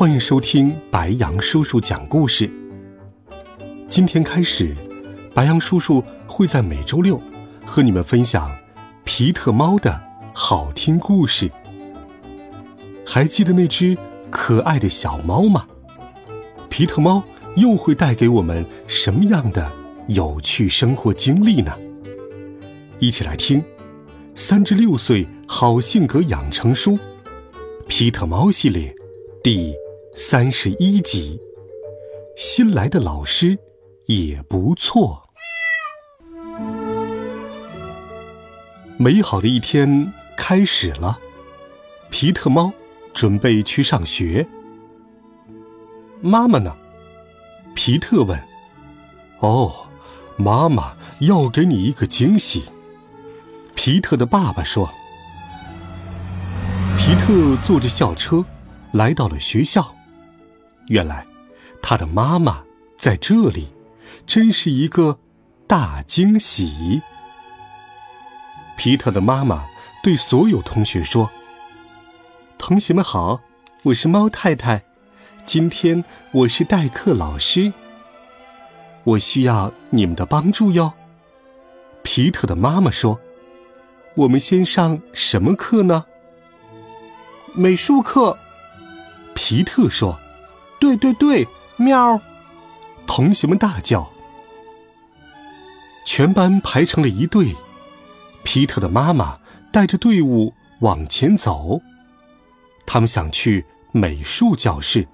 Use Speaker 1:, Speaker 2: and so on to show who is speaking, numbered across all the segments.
Speaker 1: 欢迎收听白羊叔叔讲故事。今天开始，白羊叔叔会在每周六和你们分享皮特猫的好听故事。还记得那只可爱的小猫吗？皮特猫又会带给我们什么样的有趣生活经历呢？一起来听《三至六岁好性格养成书》皮特猫系列。第三十一集，新来的老师也不错。美好的一天开始了，皮特猫准备去上学。妈妈呢？皮特问。哦，妈妈要给你一个惊喜。皮特的爸爸说。皮特坐着校车。来到了学校，原来他的妈妈在这里，真是一个大惊喜。皮特的妈妈对所有同学说：“同学们好，我是猫太太，今天我是代课老师，我需要你们的帮助哟。”皮特的妈妈说：“我们先上什么课呢？
Speaker 2: 美术课。”
Speaker 1: 皮特说：“
Speaker 2: 对对对，喵！”
Speaker 1: 同学们大叫。全班排成了一队，皮特的妈妈带着队伍往前走。他们想去美术教室，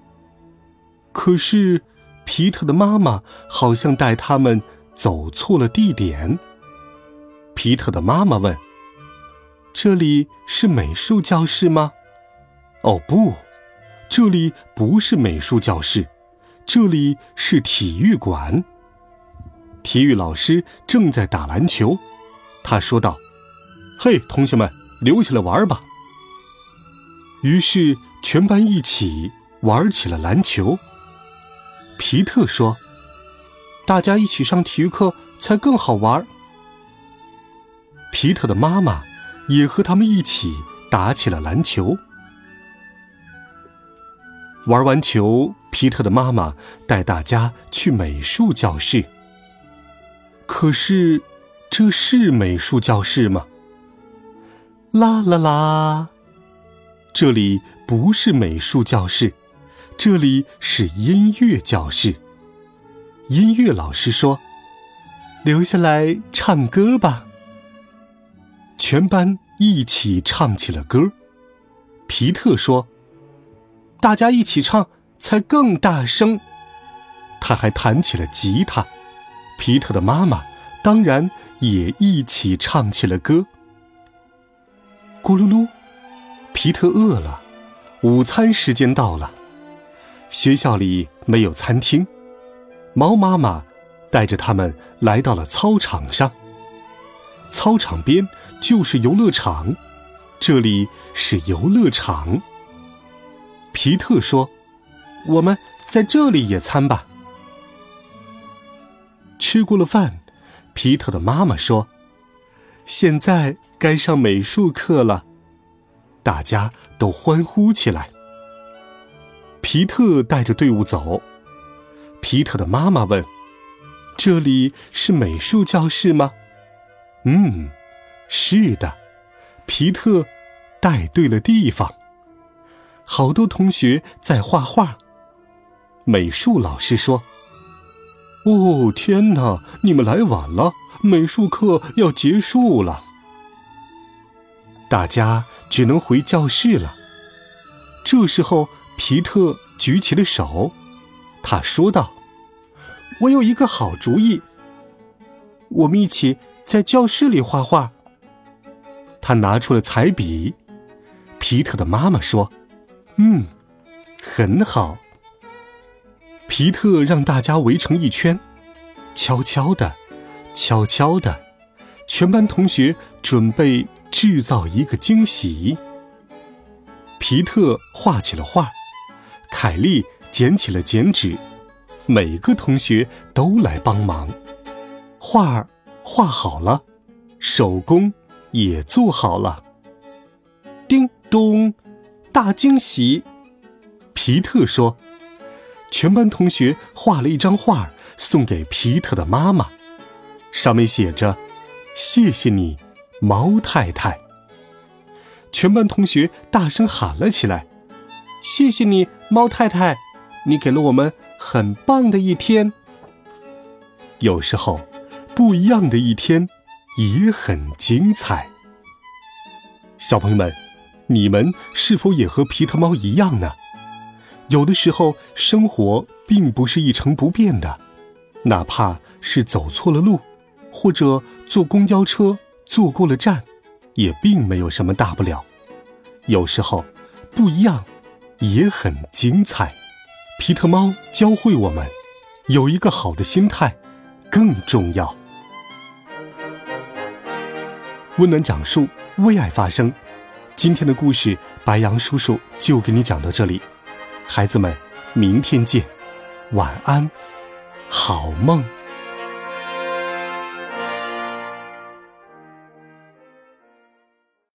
Speaker 1: 可是皮特的妈妈好像带他们走错了地点。皮特的妈妈问：“这里是美术教室吗？”“哦，不。”这里不是美术教室，这里是体育馆。体育老师正在打篮球，他说道：“嘿，同学们，留下来玩吧。”于是全班一起玩起了篮球。皮特说：“
Speaker 2: 大家一起上体育课才更好玩。”
Speaker 1: 皮特的妈妈也和他们一起打起了篮球。玩完球，皮特的妈妈带大家去美术教室。可是，这是美术教室吗？啦啦啦！这里不是美术教室，这里是音乐教室。音乐老师说：“留下来唱歌吧。”全班一起唱起了歌。皮特说。大家一起唱才更大声。他还弹起了吉他。皮特的妈妈当然也一起唱起了歌。咕噜噜，皮特饿了，午餐时间到了。学校里没有餐厅，猫妈妈带着他们来到了操场上。操场边就是游乐场，这里是游乐场。皮特说：“我们在这里野餐吧。”吃过了饭，皮特的妈妈说：“现在该上美术课了。”大家都欢呼起来。皮特带着队伍走。皮特的妈妈问：“这里是美术教室吗？”“嗯，是的。”皮特带对了地方。好多同学在画画。美术老师说：“哦，天哪，你们来晚了，美术课要结束了。”大家只能回教室了。这时候，皮特举起了手，他说道：“我有一个好主意，我们一起在教室里画画。”他拿出了彩笔。皮特的妈妈说。嗯，很好。皮特让大家围成一圈，悄悄的，悄悄的，全班同学准备制造一个惊喜。皮特画起了画，凯莉剪起了剪纸，每个同学都来帮忙。画儿画好了，手工也做好了。叮咚，大惊喜！皮特说。全班同学画了一张画送给皮特的妈妈，上面写着：“谢谢你，猫太太。”全班同学大声喊了起来：“谢谢你，猫太太！你给了我们很棒的一天。”有时候，不一样的一天也很精彩。小朋友们，你们是否也和皮特猫一样呢？有的时候，生活并不是一成不变的，哪怕是走错了路，或者坐公交车坐过了站，也并没有什么大不了。有时候，不一样也很精彩。皮特猫教会我们，有一个好的心态更重要。温暖讲述，为爱发声。今天的故事，白杨叔叔就给你讲到这里。孩子们，明天见，晚安，好梦。